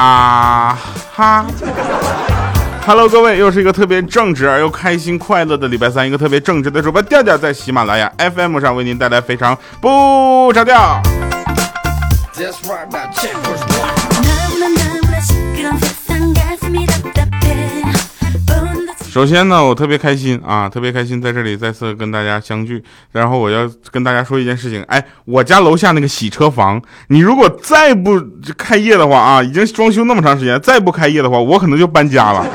啊哈哈喽各位，又是一个特别正直而又开心快乐的礼拜三，一个特别正直的主播调调在喜马拉雅 FM 上为您带来非常不着调。首先呢，我特别开心啊，特别开心在这里再次跟大家相聚。然后我要跟大家说一件事情，哎，我家楼下那个洗车房，你如果再不开业的话啊，已经装修那么长时间，再不开业的话，我可能就搬家了。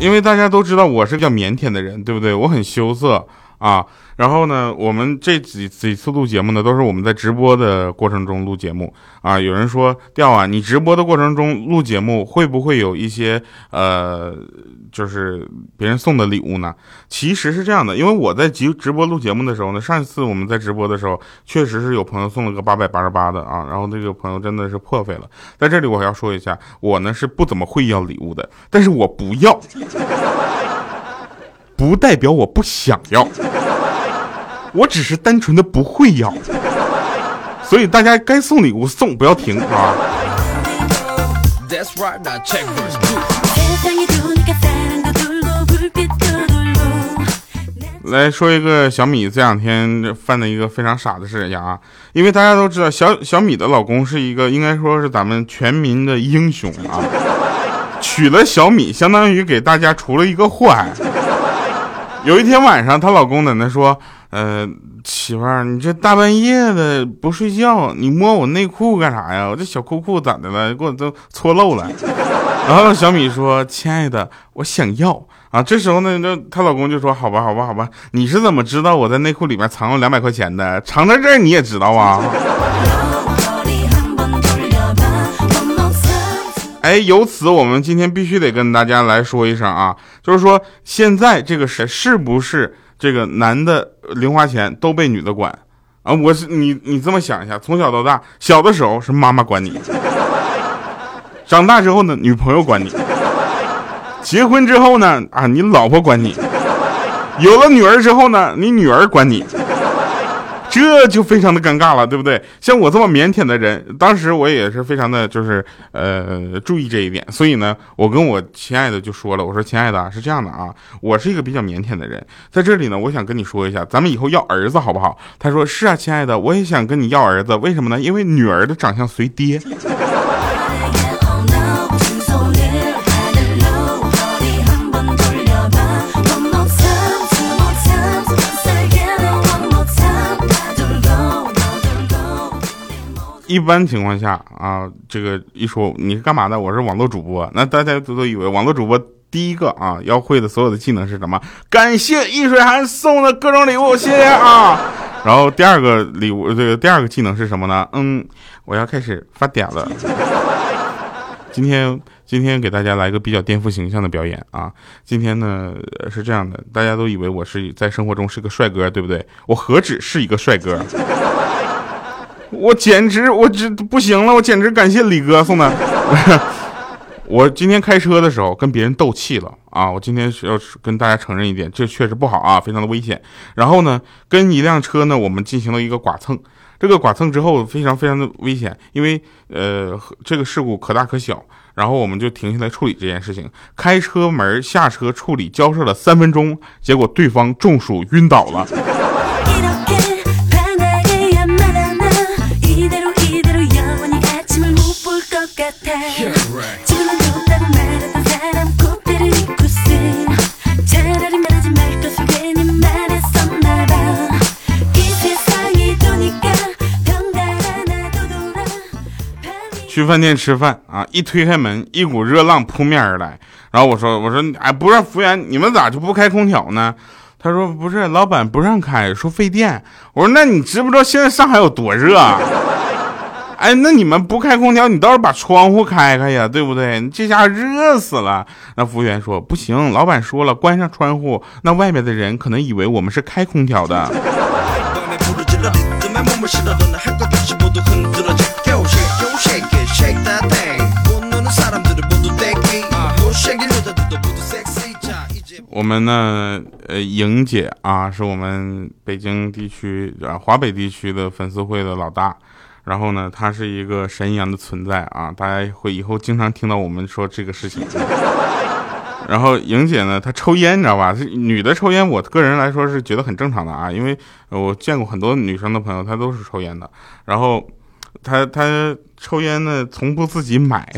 因为大家都知道我是比较腼腆的人，对不对？我很羞涩。啊，然后呢，我们这几几次录节目呢，都是我们在直播的过程中录节目啊。有人说，调啊，你直播的过程中录节目会不会有一些呃，就是别人送的礼物呢？其实是这样的，因为我在直直播录节目的时候呢，上一次我们在直播的时候，确实是有朋友送了个八百八十八的啊，然后这个朋友真的是破费了。在这里我要说一下，我呢是不怎么会要礼物的，但是我不要。不代表我不想要，我只是单纯的不会要，所以大家该送礼物送，不要停啊！来说一个小米这两天犯的一个非常傻的事情啊，因为大家都知道小小米的老公是一个应该说是咱们全民的英雄啊，娶了小米相当于给大家除了一个祸害。有一天晚上，她老公在那说：“呃，媳妇儿，你这大半夜的不睡觉，你摸我内裤干啥呀？我这小裤裤咋的了？给我都搓漏了。”然后小米说：“亲爱的，我想要啊。”这时候呢，那她老公就说：“好吧，好吧，好吧，你是怎么知道我在内裤里面藏了两百块钱的？藏在这儿你也知道啊？” 哎，由此我们今天必须得跟大家来说一声啊，就是说现在这个谁是不是这个男的零花钱都被女的管啊？我是你，你这么想一下，从小到大，小的时候是妈妈管你，长大之后呢，女朋友管你，结婚之后呢，啊，你老婆管你，有了女儿之后呢，你女儿管你。这就非常的尴尬了，对不对？像我这么腼腆的人，当时我也是非常的就是呃注意这一点，所以呢，我跟我亲爱的就说了，我说亲爱的是这样的啊，我是一个比较腼腆的人，在这里呢，我想跟你说一下，咱们以后要儿子好不好？他说是啊，亲爱的，我也想跟你要儿子，为什么呢？因为女儿的长相随爹。一般情况下啊，这个一说你是干嘛的？我是网络主播，那大家都都以为网络主播第一个啊要会的所有的技能是什么？感谢易水寒送的各种礼物，谢谢啊。然后第二个礼物，这个第二个技能是什么呢？嗯，我要开始发嗲了。今天今天给大家来个比较颠覆形象的表演啊！今天呢是这样的，大家都以为我是在生活中是个帅哥，对不对？我何止是一个帅哥。我简直，我这不行了！我简直感谢李哥送的。我今天开车的时候跟别人斗气了啊！我今天是要跟大家承认一点，这确实不好啊，非常的危险。然后呢，跟一辆车呢，我们进行了一个剐蹭。这个剐蹭之后非常非常的危险，因为呃这个事故可大可小。然后我们就停下来处理这件事情，开车门下车处理交涉了三分钟，结果对方中暑晕倒了。去饭店吃饭啊！一推开门，一股热浪扑面而来。然后我说：“我说，哎，不是服务员，你们咋就不开空调呢？”他说：“不是，老板不让开，说费电。”我说：“那你知不知道现在上海有多热？”哎，那你们不开空调，你倒是把窗户开开呀，对不对？你这家热死了。那服务员说：“不行，老板说了，关上窗户，那外面的人可能以为我们是开空调的。”我们呢，呃，莹姐啊，是我们北京地区啊华北地区的粉丝会的老大。然后呢，她是一个神一样的存在啊，大家会以后经常听到我们说这个事情。然后莹姐呢，她抽烟，你知道吧？女的抽烟，我个人来说是觉得很正常的啊，因为我见过很多女生的朋友，她都是抽烟的。然后她她抽烟呢，从不自己买。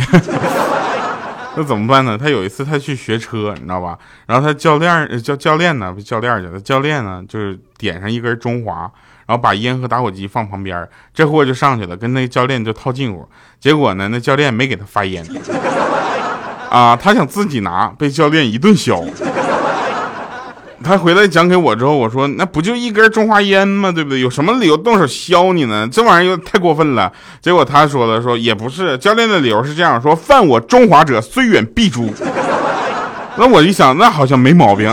那怎么办呢？他有一次他去学车，你知道吧？然后他教练教教练呢，不教练去了。教练呢，就是点上一根中华，然后把烟和打火机放旁边，这货就上去了，跟那教练就套近乎。结果呢，那教练没给他发烟，啊，他想自己拿，被教练一顿削。他回来讲给我之后，我说那不就一根中华烟吗？对不对？有什么理由动手削你呢？这玩意儿又太过分了。结果他说了，说也不是，教练的理由是这样说：犯我中华者，虽远必诛。那我一想，那好像没毛病。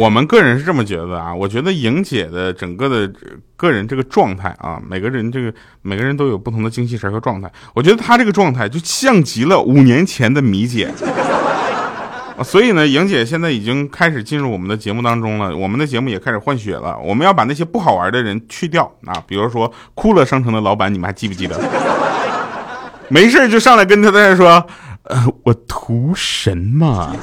我们个人是这么觉得啊，我觉得莹姐的整个的个人这个状态啊，每个人这个每个人都有不同的精气神和状态。我觉得她这个状态就像极了五年前的米姐，所以呢，莹姐现在已经开始进入我们的节目当中了，我们的节目也开始换血了。我们要把那些不好玩的人去掉啊，比如说酷乐商城的老板，你们还记不记得？没事就上来跟他在说，呃，我图神嘛。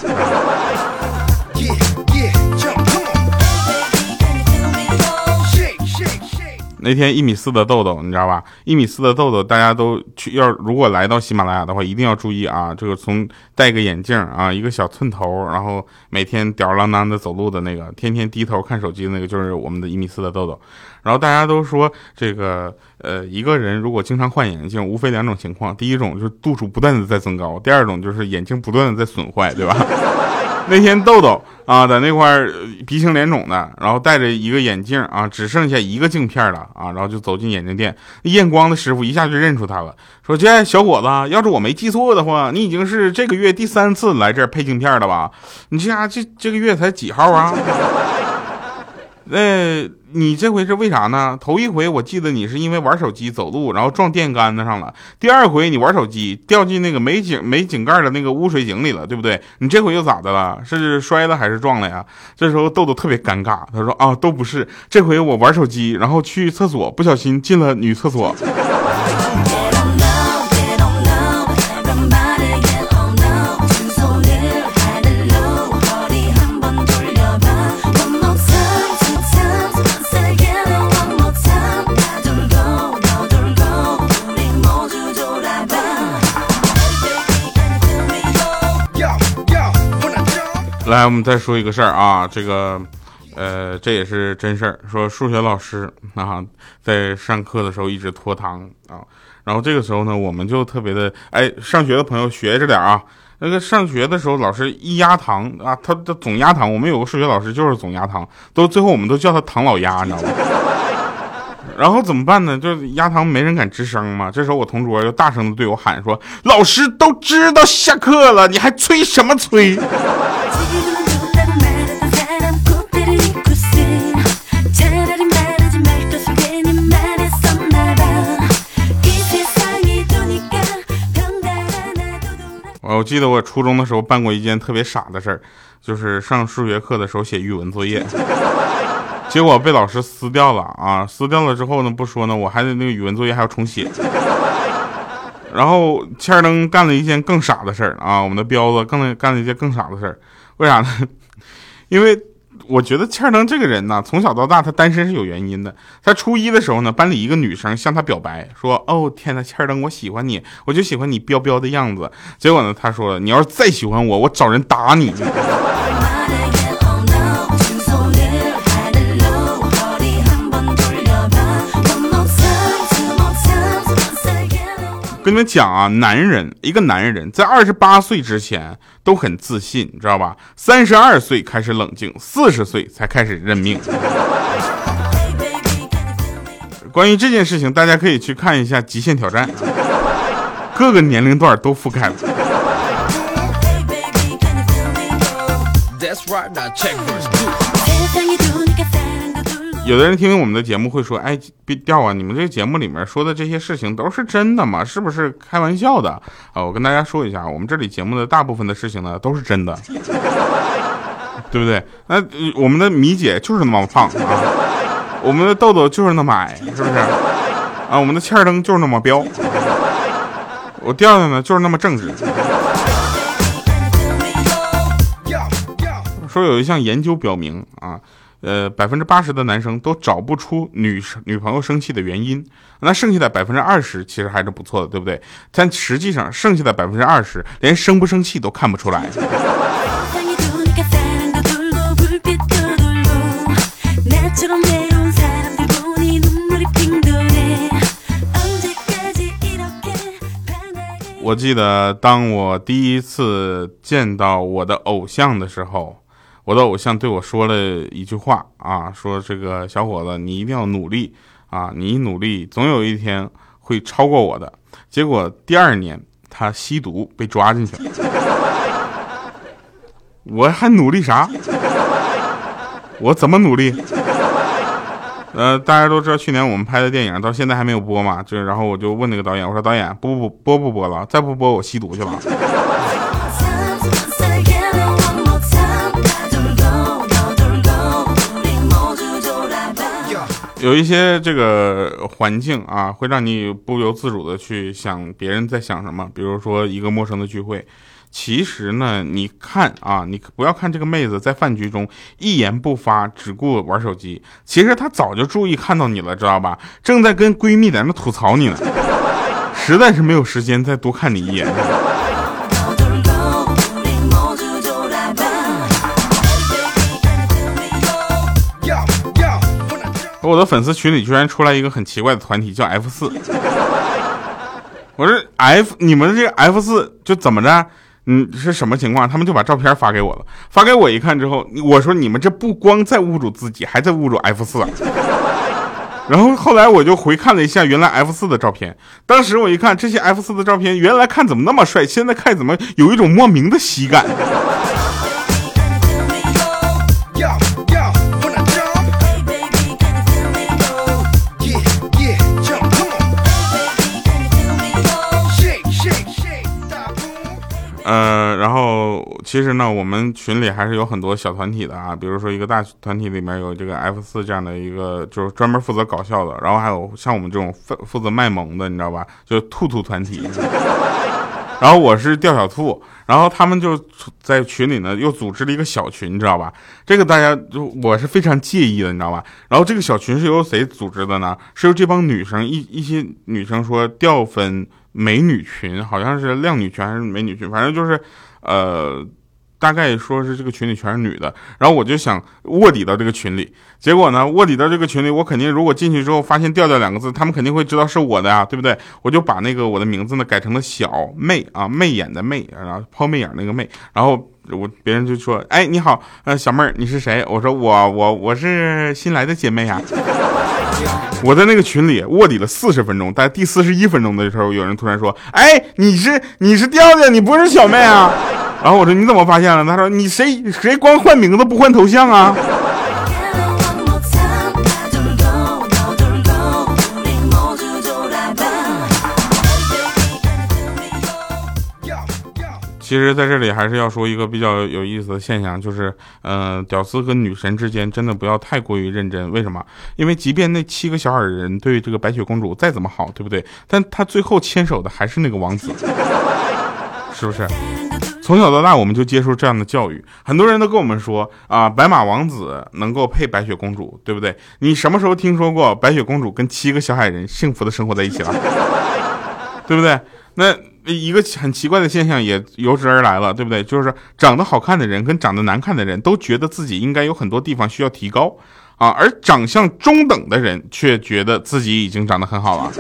那天一米四的豆豆，你知道吧？一米四的豆豆，大家都去要如果来到喜马拉雅的话，一定要注意啊！这个从戴个眼镜啊，一个小寸头，然后每天吊儿郎当的走路的那个，天天低头看手机的那个，就是我们的一米四的豆豆。然后大家都说，这个呃，一个人如果经常换眼镜，无非两种情况：第一种就是度数不断的在增高；第二种就是眼镜不断的在损坏，对吧？那天豆豆啊，在那块鼻青脸肿的，然后戴着一个眼镜啊，只剩下一个镜片了啊，然后就走进眼镜店，验光的师傅一下就认出他了，说：“这小伙子，要是我没记错的话，你已经是这个月第三次来这儿配镜片了吧？你这家这这个月才几号啊？”那。你这回是为啥呢？头一回我记得你是因为玩手机走路，然后撞电杆子上了。第二回你玩手机掉进那个没井没井盖的那个污水井里了，对不对？你这回又咋的了？是摔了还是撞了呀？这时候豆豆特别尴尬，他说啊，都不是，这回我玩手机，然后去厕所不小心进了女厕所。来，我们再说一个事儿啊，这个，呃，这也是真事儿。说数学老师啊，在上课的时候一直拖堂啊，然后这个时候呢，我们就特别的，哎，上学的朋友学着点啊。那个上学的时候，老师一压堂啊，他他总压堂。我们有个数学老师就是总压堂，都最后我们都叫他唐老鸭，你知道吗？然后怎么办呢？就压堂没人敢吱声嘛。这时候我同桌就大声的对我喊说：“老师都知道下课了，你还催什么催？”我记得我初中的时候办过一件特别傻的事儿，就是上数学课的时候写语文作业，结果被老师撕掉了啊！撕掉了之后呢，不说呢，我还得那个语文作业还要重写。然后欠灯干了一件更傻的事儿啊，我们的彪子更干了一件更傻的事儿，为啥呢？因为。我觉得欠灯这个人呢，从小到大他单身是有原因的。他初一的时候呢，班里一个女生向他表白，说：“哦天呐，欠灯，我喜欢你，我就喜欢你彪彪的样子。”结果呢，他说：“你要是再喜欢我，我找人打你。”跟你们讲啊，男人一个男人在二十八岁之前都很自信，你知道吧？三十二岁开始冷静，四十岁才开始认命。关于这件事情，大家可以去看一下《极限挑战》，各个年龄段都覆盖了。有的人听我们的节目会说，哎，别掉啊，你们这个节目里面说的这些事情都是真的吗？是不是开玩笑的啊？我跟大家说一下，我们这里节目的大部分的事情呢都是真的，对不对？那我们的米姐就是那么胖啊，我们的豆豆就是那么矮，是不是？啊，我们的欠儿灯就是那么彪，我调调呢就是那么正直。说有一项研究表明啊。呃，百分之八十的男生都找不出女女朋友生气的原因，那剩下的百分之二十其实还是不错的，对不对？但实际上，剩下的百分之二十连生不生气都看不出来。我记得当我第一次见到我的偶像的时候。我的偶像对我说了一句话啊，说这个小伙子，你一定要努力啊，你努力，总有一天会超过我的。结果第二年他吸毒被抓进去了，我还努力啥？我怎么努力？呃，大家都知道去年我们拍的电影到现在还没有播嘛，就然后我就问那个导演，我说导演播不播不播了？再不播我吸毒去了。有一些这个环境啊，会让你不由自主的去想别人在想什么。比如说一个陌生的聚会，其实呢，你看啊，你不要看这个妹子在饭局中一言不发，只顾玩手机，其实她早就注意看到你了，知道吧？正在跟闺蜜在那吐槽你呢，实在是没有时间再多看你一眼。我的粉丝群里居然出来一个很奇怪的团体，叫 F 四。我说 F，你们这个 F 四就怎么着？嗯，是什么情况？他们就把照片发给我了。发给我一看之后，我说你们这不光在侮辱自己，还在侮辱 F 四。然后后来我就回看了一下原来 F 四的照片。当时我一看这些 F 四的照片，原来看怎么那么帅，现在看怎么有一种莫名的喜感。呃，然后其实呢，我们群里还是有很多小团体的啊，比如说一个大团体里面有这个 F 四这样的一个，就是专门负责搞笑的，然后还有像我们这种负负责卖萌的，你知道吧？就兔兔团体。然后我是钓小兔，然后他们就在群里呢又组织了一个小群，你知道吧？这个大家就我是非常介意的，你知道吧？然后这个小群是由谁组织的呢？是由这帮女生一一些女生说掉分。美女群好像是靓女群还是美女群，反正就是，呃，大概说是这个群里全是女的。然后我就想卧底到这个群里，结果呢，卧底到这个群里，我肯定如果进去之后发现调调两个字，他们肯定会知道是我的呀，对不对？我就把那个我的名字呢改成了小妹啊，媚眼的媚，然后抛媚眼那个媚。然后我别人就说，哎，你好，呃，小妹儿，你是谁？我说我我我是新来的姐妹呀。我在那个群里卧底了四十分钟，在第四十一分钟的时候，有人突然说：“哎，你是你是调调，你不是小妹啊？”然后我说：“你怎么发现了？”他说：“你谁谁光换名字不换头像啊？”其实，在这里还是要说一个比较有意思的现象，就是，嗯，屌丝和女神之间真的不要太过于认真。为什么？因为即便那七个小矮人对这个白雪公主再怎么好，对不对？但他最后牵手的还是那个王子，是不是？从小到大，我们就接受这样的教育，很多人都跟我们说啊，白马王子能够配白雪公主，对不对？你什么时候听说过白雪公主跟七个小矮人幸福的生活在一起了？对不对？那。一个很奇怪的现象也由之而来了，对不对？就是长得好看的人跟长得难看的人都觉得自己应该有很多地方需要提高啊，而长相中等的人却觉得自己已经长得很好了。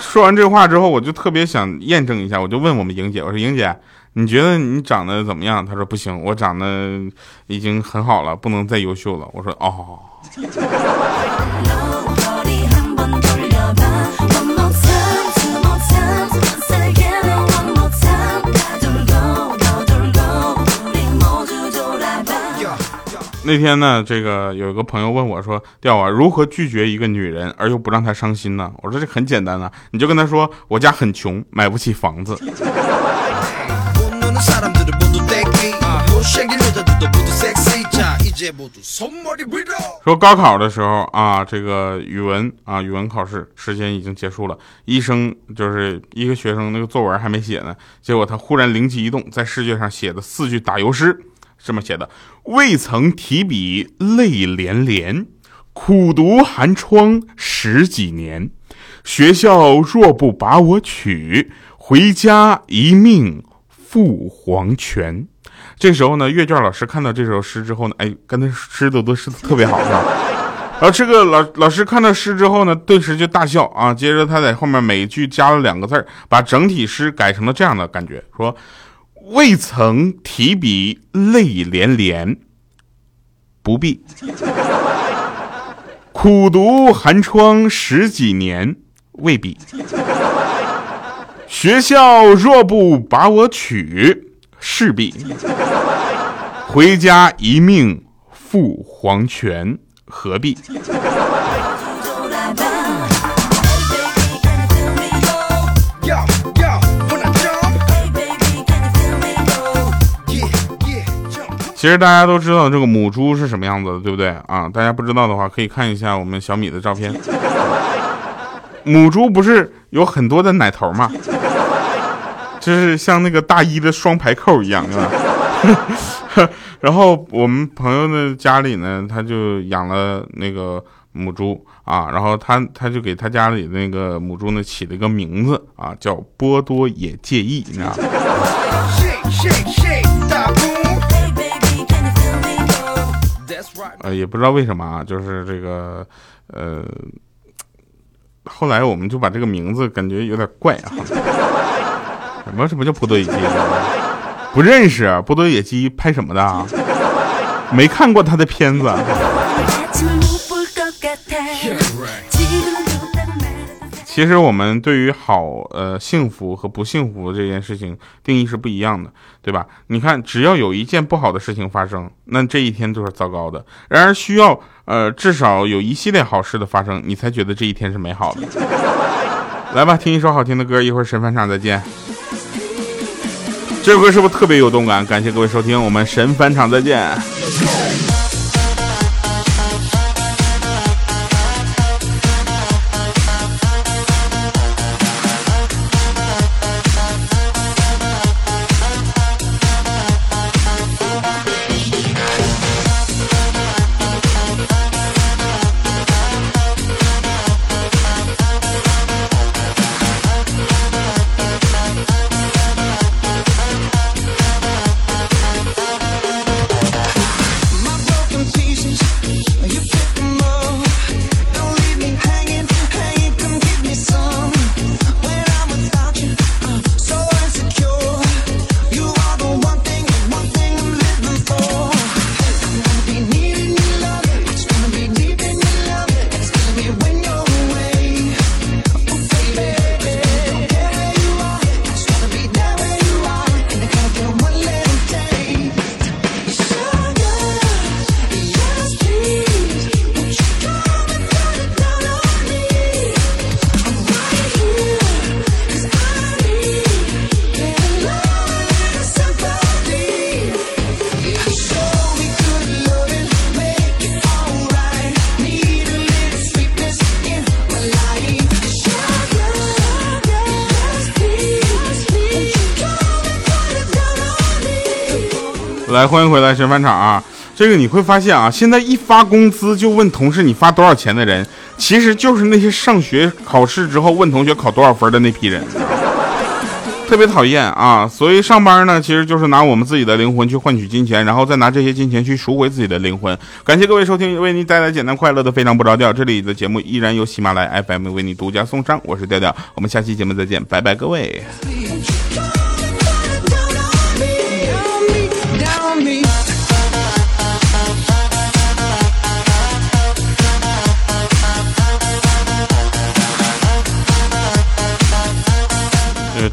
说完这话之后，我就特别想验证一下，我就问我们莹姐，我说莹姐，你觉得你长得怎么样？她说不行，我长得已经很好了，不能再优秀了。我说哦。那那天呢，这个有一个朋友问我说：“调啊，如何拒绝一个女人而又不让她伤心呢？”我说：“这很简单啊，你就跟她说，我家很穷，买不起房子。”说高考的时候啊，这个语文啊，语文考试时间已经结束了，医生就是一个学生那个作文还没写呢，结果他忽然灵机一动，在试卷上写的四句打油诗，这么写的：未曾提笔泪连连，苦读寒窗十几年，学校若不把我娶，回家一命赴黄泉。这时候呢，阅卷老师看到这首诗之后呢，哎，跟他诗都都是特别好，是吧？然后这个老老师看到诗之后呢，顿时就大笑啊。接着他在后面每一句加了两个字把整体诗改成了这样的感觉：说未曾提笔泪连连，不必；苦读寒窗十几年，未必；学校若不把我娶。势必回家一命赴黄泉，何必？其实大家都知道这个母猪是什么样子的，对不对啊？大家不知道的话，可以看一下我们小米的照片。母猪不是有很多的奶头吗？就是像那个大衣的双排扣一样，对吧？然后我们朋友的家里呢，他就养了那个母猪啊，然后他他就给他家里那个母猪呢起了一个名字啊，叫波多野介意，你知道吗？呃，也不知道为什么啊，就是这个呃，后来我们就把这个名字感觉有点怪啊。什么什么叫波多野鸡？不认识波多野鸡拍什么的啊？没看过他的片子。其实我们对于好呃幸福和不幸福这件事情定义是不一样的，对吧？你看，只要有一件不好的事情发生，那这一天就是糟糕的。然而需要呃至少有一系列好事的发生，你才觉得这一天是美好的。来吧，听一首好听的歌，一会儿神返场再见。这首歌是不是特别有动感？感谢各位收听，我们神返场再见。来，欢迎回来，神返场啊！这个你会发现啊，现在一发工资就问同事你发多少钱的人，其实就是那些上学考试之后问同学考多少分的那批人，特别讨厌啊！所以上班呢，其实就是拿我们自己的灵魂去换取金钱，然后再拿这些金钱去赎回自己的灵魂。感谢各位收听，为您带来简单快乐的非常不着调。这里的节目依然由喜马拉雅 FM 为你独家送上，我是调调，我们下期节目再见，拜拜，各位。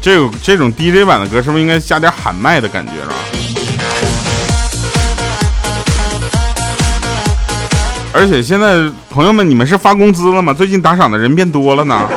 这个这种 DJ 版的歌，是不是应该加点喊麦的感觉，啊？而且现在朋友们，你们是发工资了吗？最近打赏的人变多了呢。